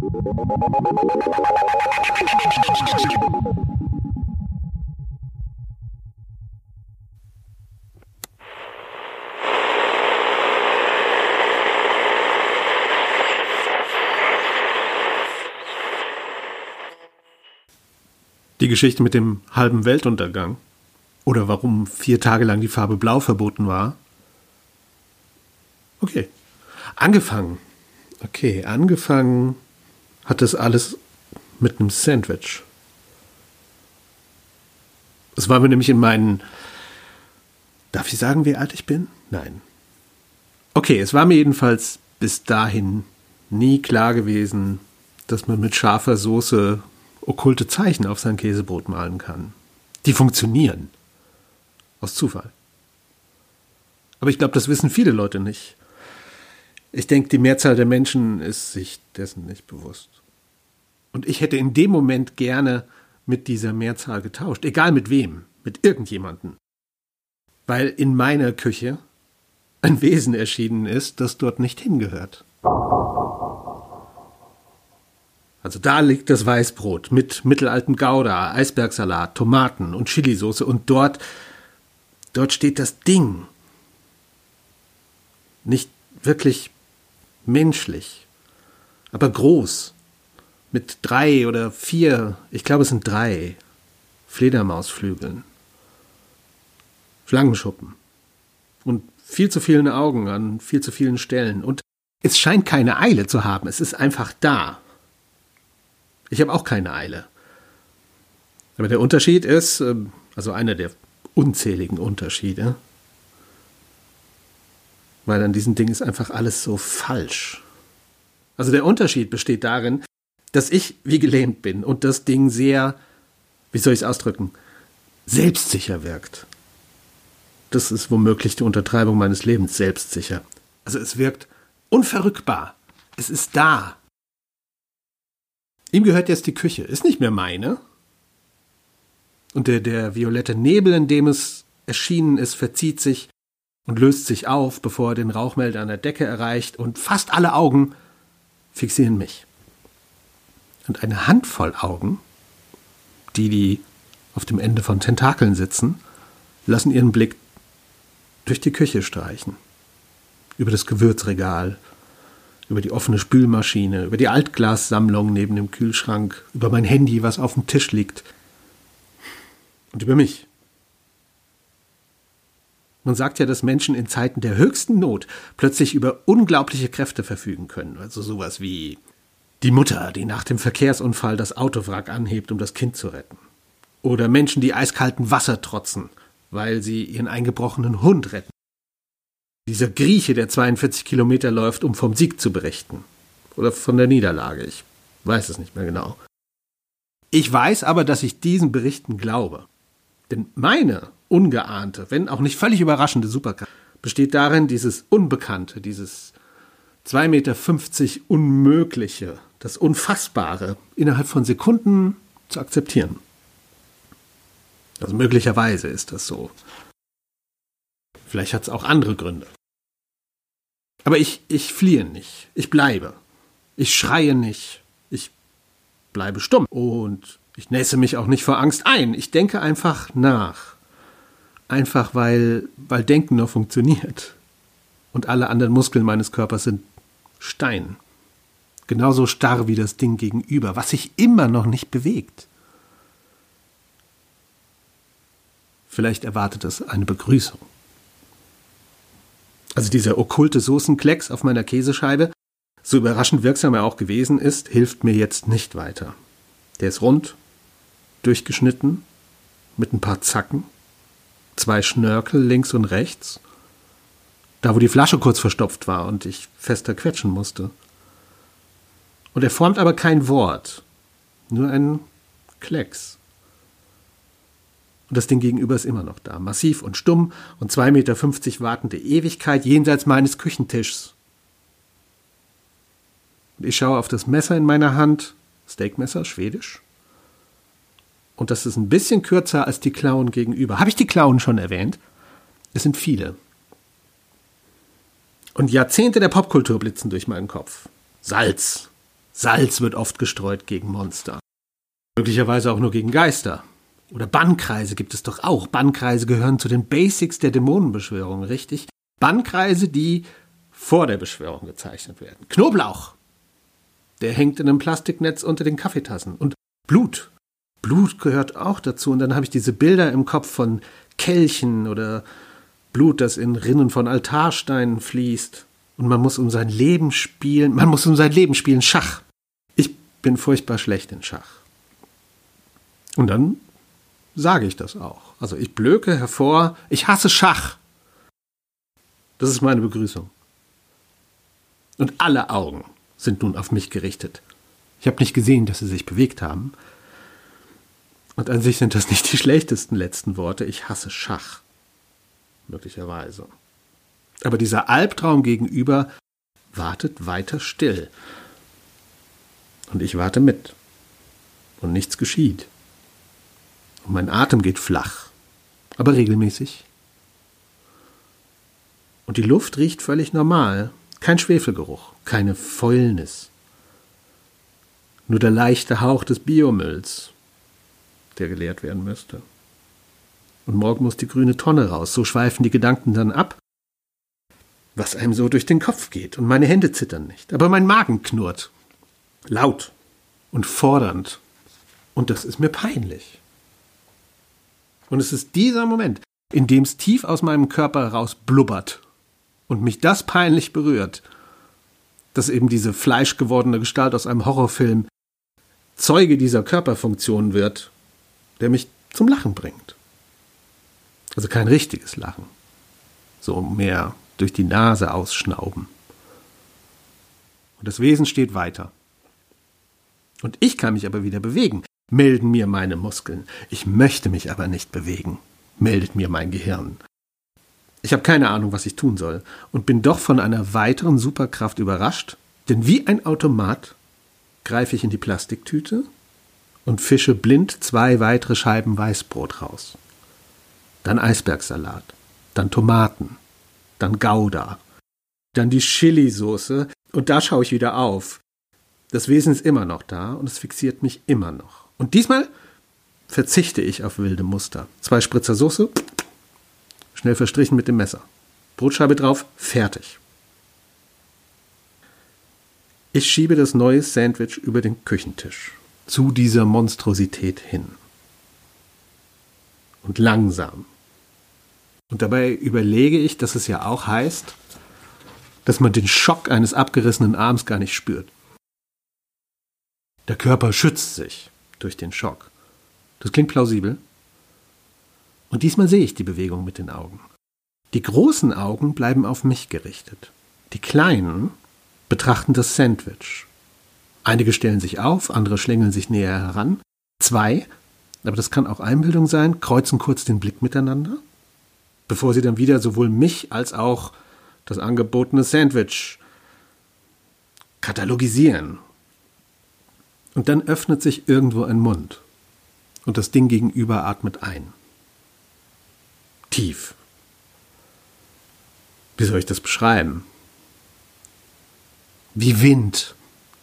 Die Geschichte mit dem halben Weltuntergang oder warum vier Tage lang die Farbe Blau verboten war. Okay. Angefangen. Okay, angefangen hat das alles mit einem Sandwich. Es war mir nämlich in meinen. Darf ich sagen, wie alt ich bin? Nein. Okay, es war mir jedenfalls bis dahin nie klar gewesen, dass man mit scharfer Soße okkulte Zeichen auf sein Käsebrot malen kann. Die funktionieren. Aus Zufall. Aber ich glaube, das wissen viele Leute nicht. Ich denke, die Mehrzahl der Menschen ist sich dessen nicht bewusst. Und ich hätte in dem Moment gerne mit dieser Mehrzahl getauscht, egal mit wem, mit irgendjemanden. Weil in meiner Küche ein Wesen erschienen ist, das dort nicht hingehört. Also da liegt das Weißbrot mit mittelaltem Gouda, Eisbergsalat, Tomaten und Chilisauce und dort, dort steht das Ding. Nicht wirklich menschlich, aber groß. Mit drei oder vier, ich glaube es sind drei, Fledermausflügeln. Schlangenschuppen. Und viel zu vielen Augen an viel zu vielen Stellen. Und es scheint keine Eile zu haben, es ist einfach da. Ich habe auch keine Eile. Aber der Unterschied ist, ähm, also einer der unzähligen Unterschiede, weil an diesem Ding ist einfach alles so falsch. Also der Unterschied besteht darin, dass ich wie gelähmt bin und das Ding sehr, wie soll ich es ausdrücken, selbstsicher wirkt. Das ist womöglich die Untertreibung meines Lebens, selbstsicher. Also es wirkt unverrückbar. Es ist da. Ihm gehört jetzt die Küche, ist nicht mehr meine. Und der, der violette Nebel, in dem es erschienen ist, verzieht sich und löst sich auf, bevor er den Rauchmelder an der Decke erreicht, und fast alle Augen fixieren mich. Und eine Handvoll Augen, die, die auf dem Ende von Tentakeln sitzen, lassen ihren Blick durch die Küche streichen, über das Gewürzregal, über die offene Spülmaschine, über die Altglassammlung neben dem Kühlschrank, über mein Handy, was auf dem Tisch liegt und über mich. Man sagt ja, dass Menschen in Zeiten der höchsten Not plötzlich über unglaubliche Kräfte verfügen können. Also sowas wie die Mutter, die nach dem Verkehrsunfall das Autowrack anhebt, um das Kind zu retten. Oder Menschen, die eiskalten Wasser trotzen, weil sie ihren eingebrochenen Hund retten. Dieser Grieche, der 42 Kilometer läuft, um vom Sieg zu berichten. Oder von der Niederlage. Ich weiß es nicht mehr genau. Ich weiß aber, dass ich diesen Berichten glaube. Denn meine ungeahnte, wenn auch nicht völlig überraschende Superkraft besteht darin, dieses Unbekannte, dieses 2,50 Meter Unmögliche, das Unfassbare innerhalb von Sekunden zu akzeptieren. Also möglicherweise ist das so. Vielleicht hat es auch andere Gründe. Aber ich, ich fliehe nicht. Ich bleibe. Ich schreie nicht. Ich bleibe stumm. Und ich nässe mich auch nicht vor Angst ein. Ich denke einfach nach. Einfach weil, weil Denken noch funktioniert. Und alle anderen Muskeln meines Körpers sind Stein. Genauso starr wie das Ding gegenüber, was sich immer noch nicht bewegt. Vielleicht erwartet es eine Begrüßung. Also dieser okkulte Soßenklecks auf meiner Käsescheibe, so überraschend wirksam er auch gewesen ist, hilft mir jetzt nicht weiter. Der ist rund, durchgeschnitten, mit ein paar Zacken, zwei Schnörkel links und rechts, da wo die Flasche kurz verstopft war und ich fester quetschen musste. Und er formt aber kein Wort, nur ein Klecks. Und das Ding gegenüber ist immer noch da. Massiv und stumm und 2,50 Meter wartende Ewigkeit jenseits meines Küchentischs. Und ich schaue auf das Messer in meiner Hand. Steakmesser, schwedisch. Und das ist ein bisschen kürzer als die Klauen gegenüber. Habe ich die Klauen schon erwähnt? Es sind viele. Und Jahrzehnte der Popkultur blitzen durch meinen Kopf. Salz. Salz wird oft gestreut gegen Monster. Möglicherweise auch nur gegen Geister. Oder Bannkreise gibt es doch auch. Bannkreise gehören zu den Basics der Dämonenbeschwörung, richtig? Bannkreise, die vor der Beschwörung gezeichnet werden. Knoblauch. Der hängt in einem Plastiknetz unter den Kaffeetassen. Und Blut. Blut gehört auch dazu. Und dann habe ich diese Bilder im Kopf von Kelchen oder Blut, das in Rinnen von Altarsteinen fließt. Und man muss um sein Leben spielen. Man muss um sein Leben spielen. Schach. Bin furchtbar schlecht in Schach. Und dann sage ich das auch. Also ich blöke hervor, ich hasse Schach. Das ist meine Begrüßung. Und alle Augen sind nun auf mich gerichtet. Ich habe nicht gesehen, dass sie sich bewegt haben. Und an sich sind das nicht die schlechtesten letzten Worte. Ich hasse Schach. Möglicherweise. Aber dieser Albtraum gegenüber wartet weiter still. Und ich warte mit. Und nichts geschieht. Und mein Atem geht flach, aber regelmäßig. Und die Luft riecht völlig normal. Kein Schwefelgeruch, keine Fäulnis. Nur der leichte Hauch des Biomülls, der geleert werden müsste. Und morgen muss die grüne Tonne raus. So schweifen die Gedanken dann ab, was einem so durch den Kopf geht. Und meine Hände zittern nicht. Aber mein Magen knurrt. Laut und fordernd. Und das ist mir peinlich. Und es ist dieser Moment, in dem es tief aus meinem Körper raus blubbert und mich das peinlich berührt, dass eben diese fleischgewordene Gestalt aus einem Horrorfilm Zeuge dieser Körperfunktion wird, der mich zum Lachen bringt. Also kein richtiges Lachen, so mehr durch die Nase ausschnauben. Und das Wesen steht weiter. Und ich kann mich aber wieder bewegen, melden mir meine Muskeln. Ich möchte mich aber nicht bewegen, meldet mir mein Gehirn. Ich habe keine Ahnung, was ich tun soll und bin doch von einer weiteren Superkraft überrascht, denn wie ein Automat greife ich in die Plastiktüte und fische blind zwei weitere Scheiben Weißbrot raus. Dann Eisbergsalat, dann Tomaten, dann Gouda, dann die Chili-Soße und da schaue ich wieder auf. Das Wesen ist immer noch da und es fixiert mich immer noch. Und diesmal verzichte ich auf wilde Muster. Zwei Spritzer Soße, schnell verstrichen mit dem Messer. Brotscheibe drauf, fertig. Ich schiebe das neue Sandwich über den Küchentisch, zu dieser Monstrosität hin. Und langsam. Und dabei überlege ich, dass es ja auch heißt, dass man den Schock eines abgerissenen Arms gar nicht spürt. Der Körper schützt sich durch den Schock. Das klingt plausibel. Und diesmal sehe ich die Bewegung mit den Augen. Die großen Augen bleiben auf mich gerichtet. Die kleinen betrachten das Sandwich. Einige stellen sich auf, andere schlängeln sich näher heran. Zwei, aber das kann auch Einbildung sein, kreuzen kurz den Blick miteinander, bevor sie dann wieder sowohl mich als auch das angebotene Sandwich katalogisieren und dann öffnet sich irgendwo ein Mund. Und das Ding gegenüber atmet ein. Tief. Wie soll ich das beschreiben? Wie Wind,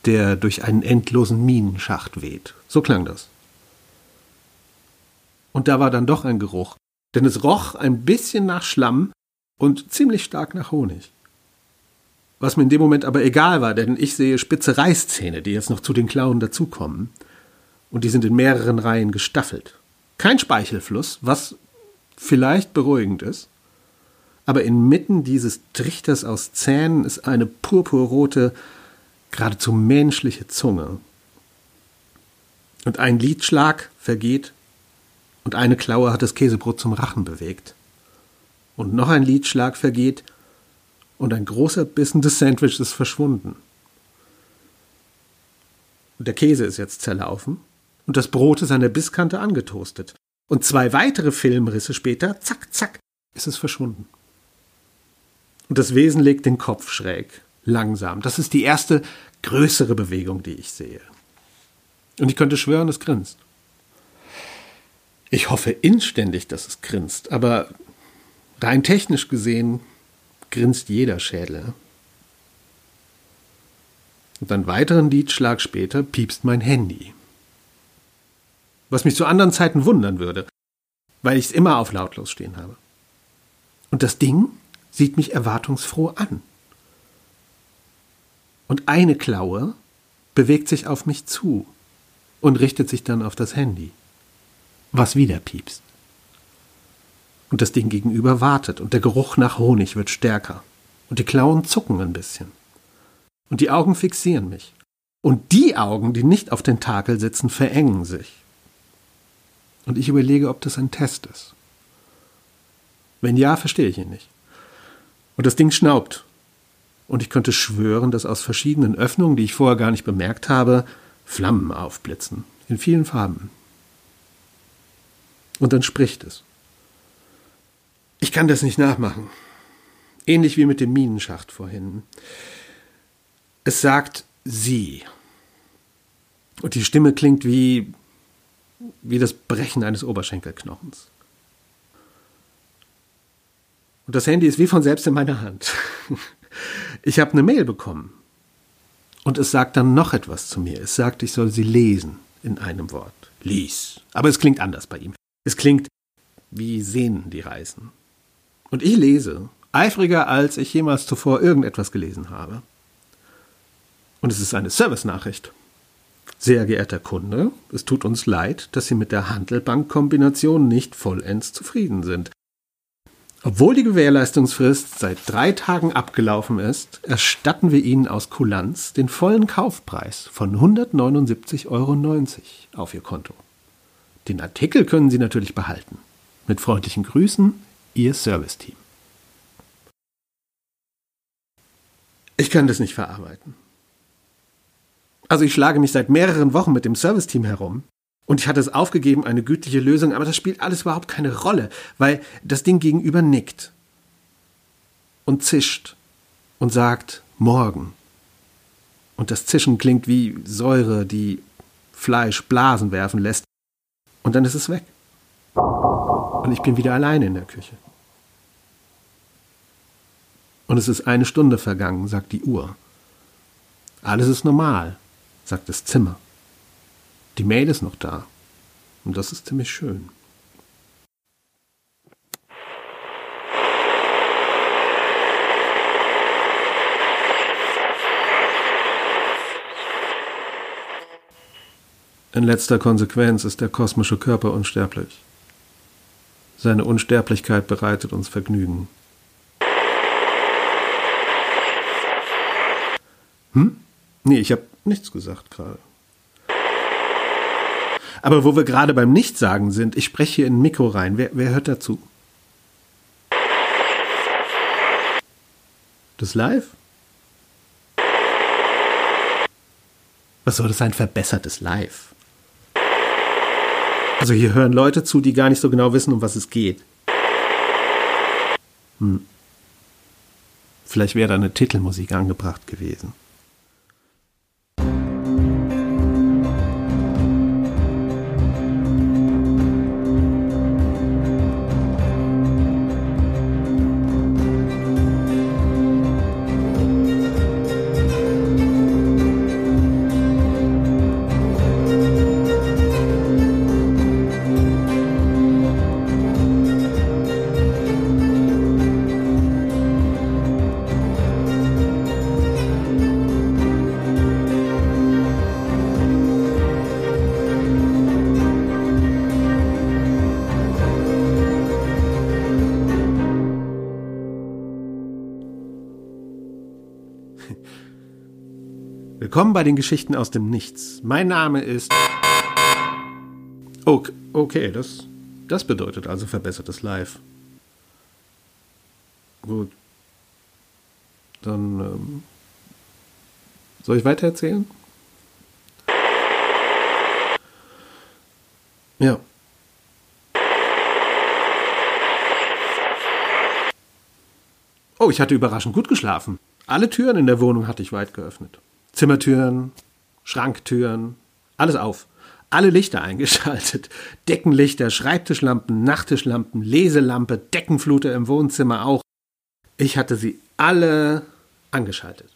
der durch einen endlosen Minenschacht weht. So klang das. Und da war dann doch ein Geruch, denn es roch ein bisschen nach Schlamm und ziemlich stark nach Honig. Was mir in dem Moment aber egal war, denn ich sehe spitze Reißzähne, die jetzt noch zu den Klauen dazukommen. Und die sind in mehreren Reihen gestaffelt. Kein Speichelfluss, was vielleicht beruhigend ist. Aber inmitten dieses Trichters aus Zähnen ist eine purpurrote, geradezu menschliche Zunge. Und ein Lidschlag vergeht und eine Klaue hat das Käsebrot zum Rachen bewegt. Und noch ein Lidschlag vergeht und ein großer Bissen des Sandwiches ist verschwunden. Und der Käse ist jetzt zerlaufen und das Brot ist an der Bisskante angetoastet. Und zwei weitere Filmrisse später, zack, zack, ist es verschwunden. Und das Wesen legt den Kopf schräg, langsam. Das ist die erste größere Bewegung, die ich sehe. Und ich könnte schwören, es grinst. Ich hoffe inständig, dass es grinst, aber rein technisch gesehen grinst jeder Schädel. Und einen weiteren Liedschlag später piepst mein Handy. Was mich zu anderen Zeiten wundern würde, weil ich es immer auf lautlos stehen habe. Und das Ding sieht mich erwartungsfroh an. Und eine Klaue bewegt sich auf mich zu und richtet sich dann auf das Handy, was wieder piepst. Und das Ding gegenüber wartet und der Geruch nach Honig wird stärker und die Klauen zucken ein bisschen. Und die Augen fixieren mich. Und die Augen, die nicht auf den Takel sitzen, verengen sich. Und ich überlege, ob das ein Test ist. Wenn ja, verstehe ich ihn nicht. Und das Ding schnaubt. Und ich könnte schwören, dass aus verschiedenen Öffnungen, die ich vorher gar nicht bemerkt habe, Flammen aufblitzen. In vielen Farben. Und dann spricht es. Ich kann das nicht nachmachen. Ähnlich wie mit dem Minenschacht vorhin. Es sagt sie. Und die Stimme klingt wie, wie das Brechen eines Oberschenkelknochens. Und das Handy ist wie von selbst in meiner Hand. Ich habe eine Mail bekommen. Und es sagt dann noch etwas zu mir. Es sagt, ich soll sie lesen in einem Wort. Lies. Aber es klingt anders bei ihm. Es klingt wie Sehnen, die reißen. Und ich lese, eifriger als ich jemals zuvor irgendetwas gelesen habe. Und es ist eine Service-Nachricht. Sehr geehrter Kunde, es tut uns leid, dass Sie mit der Handelbank-Kombination nicht vollends zufrieden sind. Obwohl die Gewährleistungsfrist seit drei Tagen abgelaufen ist, erstatten wir Ihnen aus Kulanz den vollen Kaufpreis von 179,90 Euro auf Ihr Konto. Den Artikel können Sie natürlich behalten. Mit freundlichen Grüßen, Ihr Serviceteam. Ich kann das nicht verarbeiten. Also ich schlage mich seit mehreren Wochen mit dem Serviceteam herum und ich hatte es aufgegeben, eine gütliche Lösung, aber das spielt alles überhaupt keine Rolle, weil das Ding gegenüber nickt und zischt und sagt morgen. Und das Zischen klingt wie Säure, die Fleisch Blasen werfen lässt. Und dann ist es weg. Und ich bin wieder alleine in der Küche. Und es ist eine Stunde vergangen, sagt die Uhr. Alles ist normal, sagt das Zimmer. Die Mail ist noch da. Und das ist ziemlich schön. In letzter Konsequenz ist der kosmische Körper unsterblich. Seine Unsterblichkeit bereitet uns Vergnügen. Hm? Nee, ich habe nichts gesagt gerade. Aber wo wir gerade beim Nichtsagen sind, ich spreche hier in Mikro rein. Wer, wer hört dazu? Das Live? Was soll das sein? Verbessertes Live? Also hier hören Leute zu, die gar nicht so genau wissen, um was es geht. Hm. Vielleicht wäre da eine Titelmusik angebracht gewesen. Willkommen bei den Geschichten aus dem Nichts. Mein Name ist. Okay, okay das, das bedeutet also verbessertes Live. Gut. Dann. Ähm, soll ich weitererzählen? Ja. Oh, ich hatte überraschend gut geschlafen. Alle Türen in der Wohnung hatte ich weit geöffnet. Zimmertüren, Schranktüren, alles auf. Alle Lichter eingeschaltet. Deckenlichter, Schreibtischlampen, Nachttischlampen, Leselampe, Deckenfluter im Wohnzimmer auch. Ich hatte sie alle angeschaltet.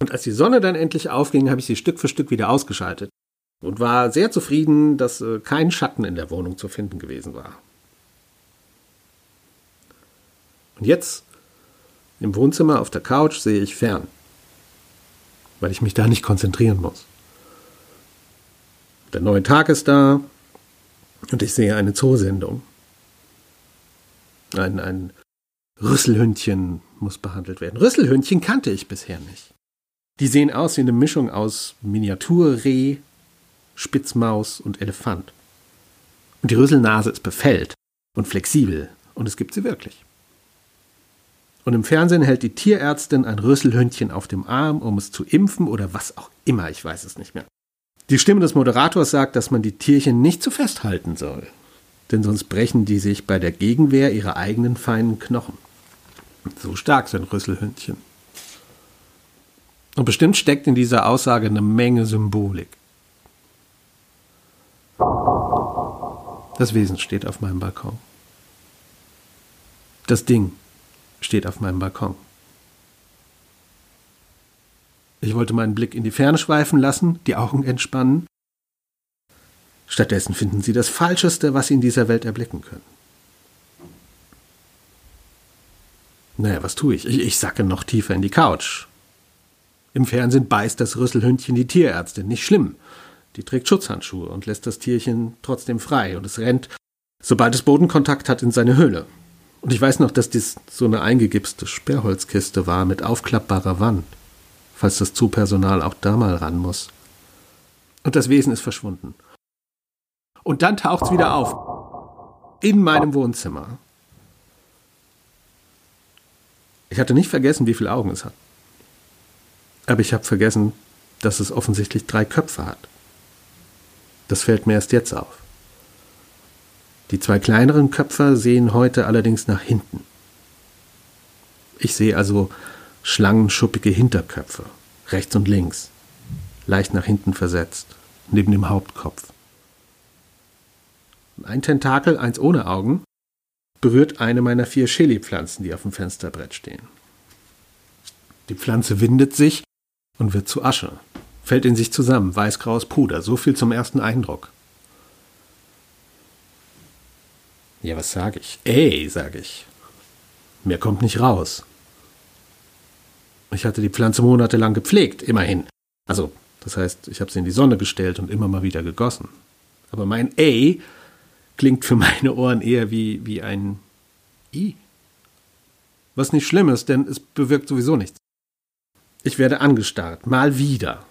Und als die Sonne dann endlich aufging, habe ich sie Stück für Stück wieder ausgeschaltet und war sehr zufrieden, dass äh, kein Schatten in der Wohnung zu finden gewesen war. Und jetzt im Wohnzimmer auf der Couch sehe ich fern, weil ich mich da nicht konzentrieren muss. Der neue Tag ist da und ich sehe eine Zoosendung. Ein, ein Rüsselhündchen muss behandelt werden. Rüsselhündchen kannte ich bisher nicht. Die sehen aus wie eine Mischung aus Miniaturreh, Spitzmaus und Elefant. Und die Rüsselnase ist befällt und flexibel und es gibt sie wirklich. Und im Fernsehen hält die Tierärztin ein Rüsselhündchen auf dem Arm, um es zu impfen oder was auch immer, ich weiß es nicht mehr. Die Stimme des Moderators sagt, dass man die Tierchen nicht zu festhalten soll, denn sonst brechen die sich bei der Gegenwehr ihre eigenen feinen Knochen. So stark sind Rüsselhündchen. Und bestimmt steckt in dieser Aussage eine Menge Symbolik. Das Wesen steht auf meinem Balkon. Das Ding steht auf meinem Balkon. Ich wollte meinen Blick in die Ferne schweifen lassen, die Augen entspannen. Stattdessen finden Sie das Falscheste, was Sie in dieser Welt erblicken können. Naja, was tue ich? ich? Ich sacke noch tiefer in die Couch. Im Fernsehen beißt das Rüsselhündchen die Tierärztin. Nicht schlimm. Die trägt Schutzhandschuhe und lässt das Tierchen trotzdem frei und es rennt, sobald es Bodenkontakt hat, in seine Höhle. Und ich weiß noch, dass dies so eine eingegipste Sperrholzkiste war mit aufklappbarer Wand, falls das Zoopersonal auch da mal ran muss. Und das Wesen ist verschwunden. Und dann taucht's wieder auf. In meinem Wohnzimmer. Ich hatte nicht vergessen, wie viele Augen es hat. Aber ich habe vergessen, dass es offensichtlich drei Köpfe hat. Das fällt mir erst jetzt auf. Die zwei kleineren Köpfe sehen heute allerdings nach hinten. Ich sehe also schlangenschuppige Hinterköpfe, rechts und links, leicht nach hinten versetzt, neben dem Hauptkopf. Ein Tentakel, eins ohne Augen, berührt eine meiner vier Chili-Pflanzen, die auf dem Fensterbrett stehen. Die Pflanze windet sich und wird zu Asche, fällt in sich zusammen, weißgraues Puder, so viel zum ersten Eindruck. Ja, was sage ich? Ey, sage ich. Mehr kommt nicht raus. Ich hatte die Pflanze monatelang gepflegt, immerhin. Also, das heißt, ich habe sie in die Sonne gestellt und immer mal wieder gegossen. Aber mein Ey klingt für meine Ohren eher wie, wie ein I. Was nicht schlimm ist, denn es bewirkt sowieso nichts. Ich werde angestarrt, mal wieder.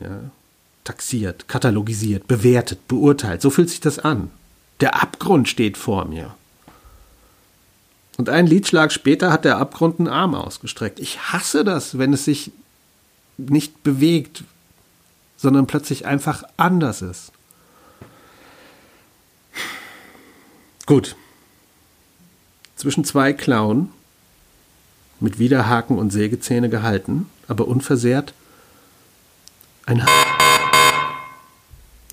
Ja, taxiert, katalogisiert, bewertet, beurteilt. So fühlt sich das an. Der Abgrund steht vor mir. Und einen Liedschlag später hat der Abgrund einen Arm ausgestreckt. Ich hasse das, wenn es sich nicht bewegt, sondern plötzlich einfach anders ist. Gut. Zwischen zwei Klauen, mit Widerhaken und Sägezähne gehalten, aber unversehrt, ein ha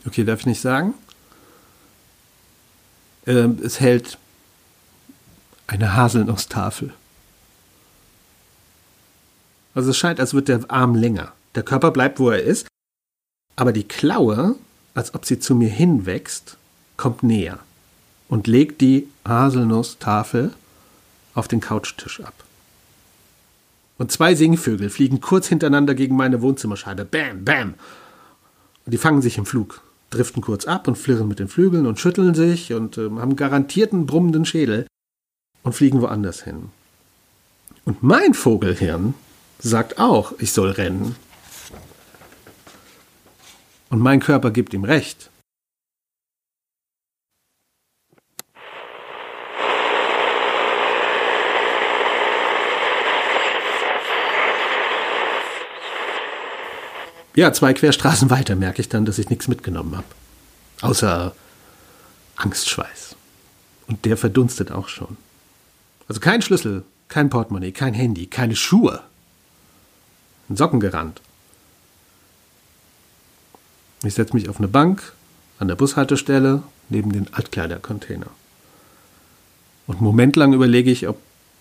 Okay, darf ich nicht sagen? Äh, es hält eine Haselnusstafel. Also es scheint, als wird der Arm länger. Der Körper bleibt, wo er ist, aber die Klaue, als ob sie zu mir hinwächst, kommt näher und legt die Haselnusstafel auf den Couchtisch ab. Und zwei Singvögel fliegen kurz hintereinander gegen meine Wohnzimmerscheibe. Bam, bam. Und die fangen sich im Flug driften kurz ab und flirren mit den Flügeln und schütteln sich und äh, haben garantierten brummenden Schädel und fliegen woanders hin. Und mein Vogelhirn sagt auch, ich soll rennen. Und mein Körper gibt ihm recht. Ja, zwei Querstraßen weiter merke ich dann, dass ich nichts mitgenommen habe. Außer Angstschweiß. Und der verdunstet auch schon. Also kein Schlüssel, kein Portemonnaie, kein Handy, keine Schuhe. Socken gerannt. Ich setze mich auf eine Bank an der Bushaltestelle neben den Altkleidercontainer. Und einen Moment lang überlege ich, ob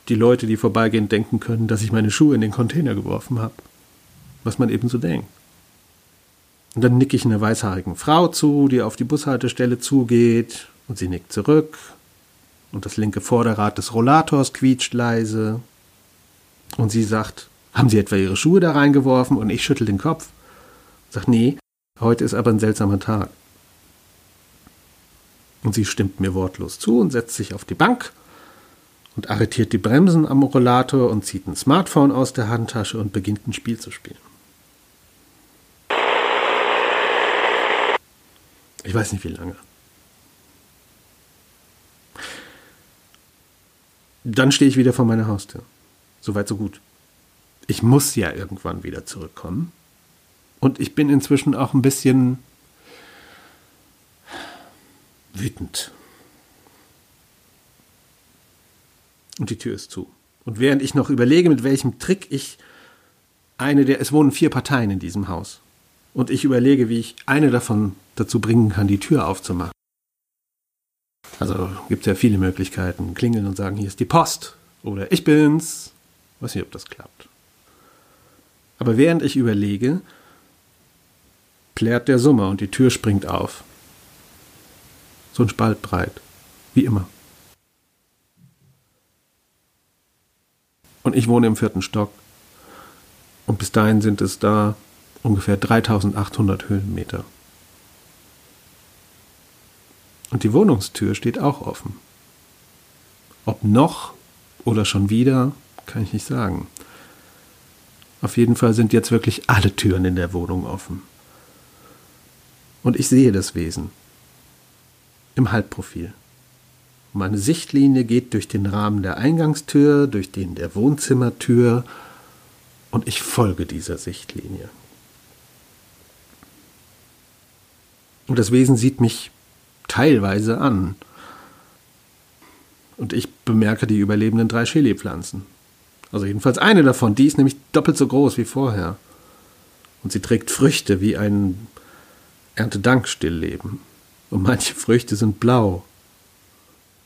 die Leute, die vorbeigehen, denken können, dass ich meine Schuhe in den Container geworfen habe. was man eben so denkt. Und dann nicke ich einer weißhaarigen Frau zu, die auf die Bushaltestelle zugeht, und sie nickt zurück, und das linke Vorderrad des Rollators quietscht leise, und sie sagt, haben Sie etwa Ihre Schuhe da reingeworfen? Und ich schüttel den Kopf. Sag, nee, heute ist aber ein seltsamer Tag. Und sie stimmt mir wortlos zu und setzt sich auf die Bank und arretiert die Bremsen am Rollator und zieht ein Smartphone aus der Handtasche und beginnt ein Spiel zu spielen. Ich weiß nicht wie lange. Dann stehe ich wieder vor meiner Haustür. Soweit, so gut. Ich muss ja irgendwann wieder zurückkommen. Und ich bin inzwischen auch ein bisschen wütend. Und die Tür ist zu. Und während ich noch überlege, mit welchem Trick ich eine der, es wohnen vier Parteien in diesem Haus. Und ich überlege, wie ich eine davon dazu bringen kann, die Tür aufzumachen. Also gibt es ja viele Möglichkeiten. Klingeln und sagen, hier ist die Post. Oder ich bin's. Weiß nicht, ob das klappt. Aber während ich überlege, plärt der Summer und die Tür springt auf. So ein Spalt breit. Wie immer. Und ich wohne im vierten Stock. Und bis dahin sind es da ungefähr 3800 Höhenmeter. Und die Wohnungstür steht auch offen. Ob noch oder schon wieder, kann ich nicht sagen. Auf jeden Fall sind jetzt wirklich alle Türen in der Wohnung offen. Und ich sehe das Wesen. Im Halbprofil. Meine Sichtlinie geht durch den Rahmen der Eingangstür, durch den der Wohnzimmertür und ich folge dieser Sichtlinie. Und das Wesen sieht mich teilweise an. Und ich bemerke die überlebenden drei Chili-Pflanzen. Also jedenfalls eine davon, die ist nämlich doppelt so groß wie vorher. Und sie trägt Früchte wie ein Erntedankstillleben. Und manche Früchte sind blau.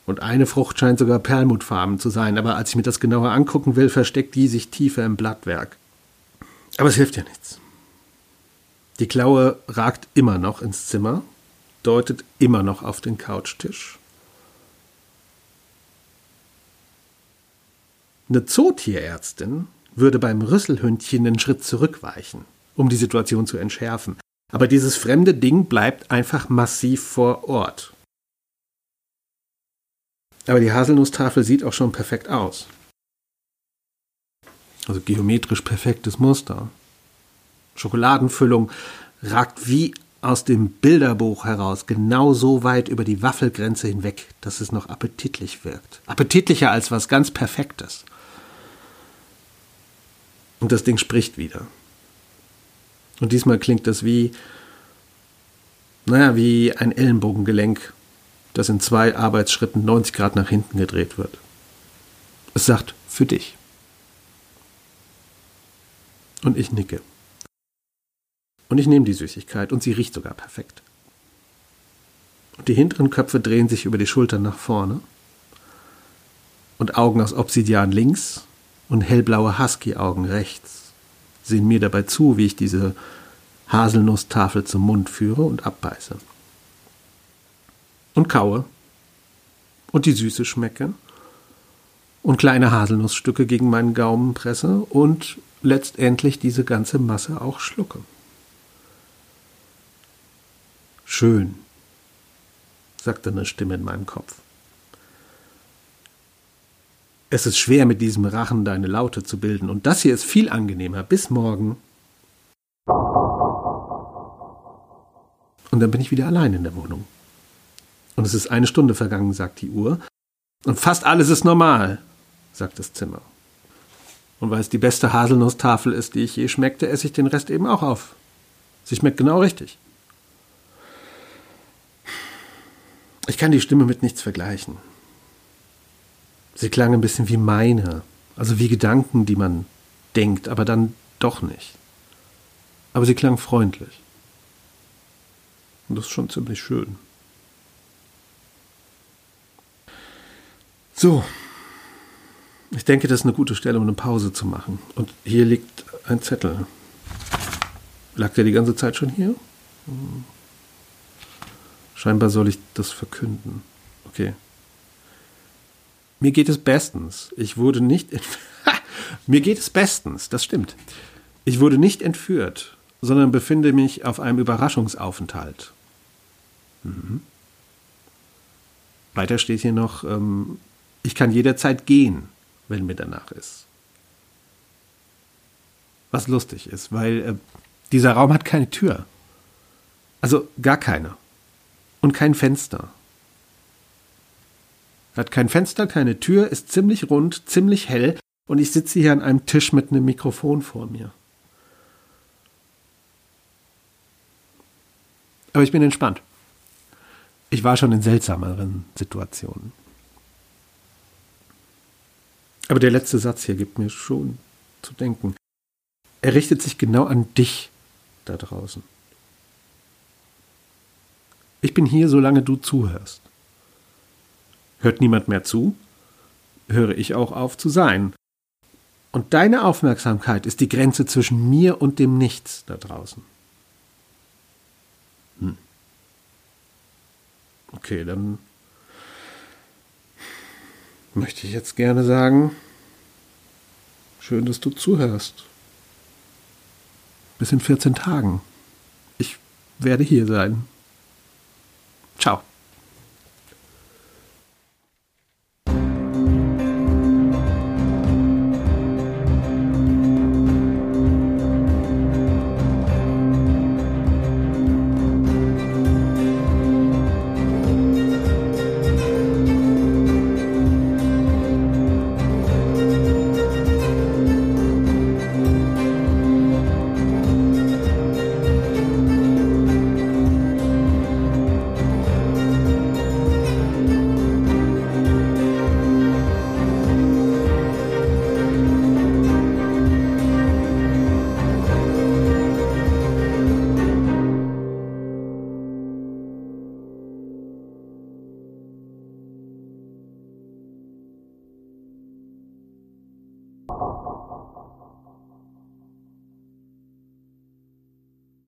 Und eine Frucht scheint sogar perlmutfarben zu sein, aber als ich mir das genauer angucken will, versteckt die sich tiefer im Blattwerk. Aber es hilft ja nichts. Die Klaue ragt immer noch ins Zimmer, deutet immer noch auf den Couchtisch. Eine Zootierärztin würde beim Rüsselhündchen einen Schritt zurückweichen, um die Situation zu entschärfen. Aber dieses fremde Ding bleibt einfach massiv vor Ort. Aber die Haselnusstafel sieht auch schon perfekt aus. Also geometrisch perfektes Muster. Schokoladenfüllung ragt wie aus dem Bilderbuch heraus genau so weit über die Waffelgrenze hinweg, dass es noch appetitlich wirkt. Appetitlicher als was ganz Perfektes. Und das Ding spricht wieder. Und diesmal klingt das wie, naja, wie ein Ellenbogengelenk das in zwei Arbeitsschritten 90 Grad nach hinten gedreht wird. Es sagt für dich. Und ich nicke. Und ich nehme die Süßigkeit und sie riecht sogar perfekt. Und die hinteren Köpfe drehen sich über die Schultern nach vorne. Und Augen aus Obsidian links und hellblaue Husky-Augen rechts sehen mir dabei zu, wie ich diese Haselnusstafel zum Mund führe und abbeiße und kaue und die Süße schmecke und kleine Haselnussstücke gegen meinen Gaumen presse und letztendlich diese ganze Masse auch schlucke. Schön, sagte eine Stimme in meinem Kopf. Es ist schwer, mit diesem Rachen deine Laute zu bilden, und das hier ist viel angenehmer. Bis morgen. Und dann bin ich wieder allein in der Wohnung. Und es ist eine Stunde vergangen, sagt die Uhr. Und fast alles ist normal, sagt das Zimmer. Und weil es die beste Haselnusstafel ist, die ich je schmeckte, esse ich den Rest eben auch auf. Sie schmeckt genau richtig. Ich kann die Stimme mit nichts vergleichen. Sie klang ein bisschen wie meine, also wie Gedanken, die man denkt, aber dann doch nicht. Aber sie klang freundlich. Und das ist schon ziemlich schön. So, ich denke, das ist eine gute Stelle, um eine Pause zu machen. Und hier liegt ein Zettel. Lag der die ganze Zeit schon hier? Hm. Scheinbar soll ich das verkünden. Okay. Mir geht es bestens. Ich wurde nicht. Mir geht es bestens, das stimmt. Ich wurde nicht entführt, sondern befinde mich auf einem Überraschungsaufenthalt. Mhm. Weiter steht hier noch, ähm, ich kann jederzeit gehen, wenn mir danach ist. Was lustig ist, weil äh, dieser Raum hat keine Tür. Also gar keine. Und kein Fenster. Hat kein Fenster, keine Tür, ist ziemlich rund, ziemlich hell und ich sitze hier an einem Tisch mit einem Mikrofon vor mir. Aber ich bin entspannt. Ich war schon in seltsameren Situationen. Aber der letzte Satz hier gibt mir schon zu denken. Er richtet sich genau an dich da draußen. Ich bin hier, solange du zuhörst. Hört niemand mehr zu, höre ich auch auf zu sein. Und deine Aufmerksamkeit ist die Grenze zwischen mir und dem Nichts da draußen. Hm. Okay, dann möchte ich jetzt gerne sagen, schön, dass du zuhörst. Bis in 14 Tagen. Ich werde hier sein. Ciao.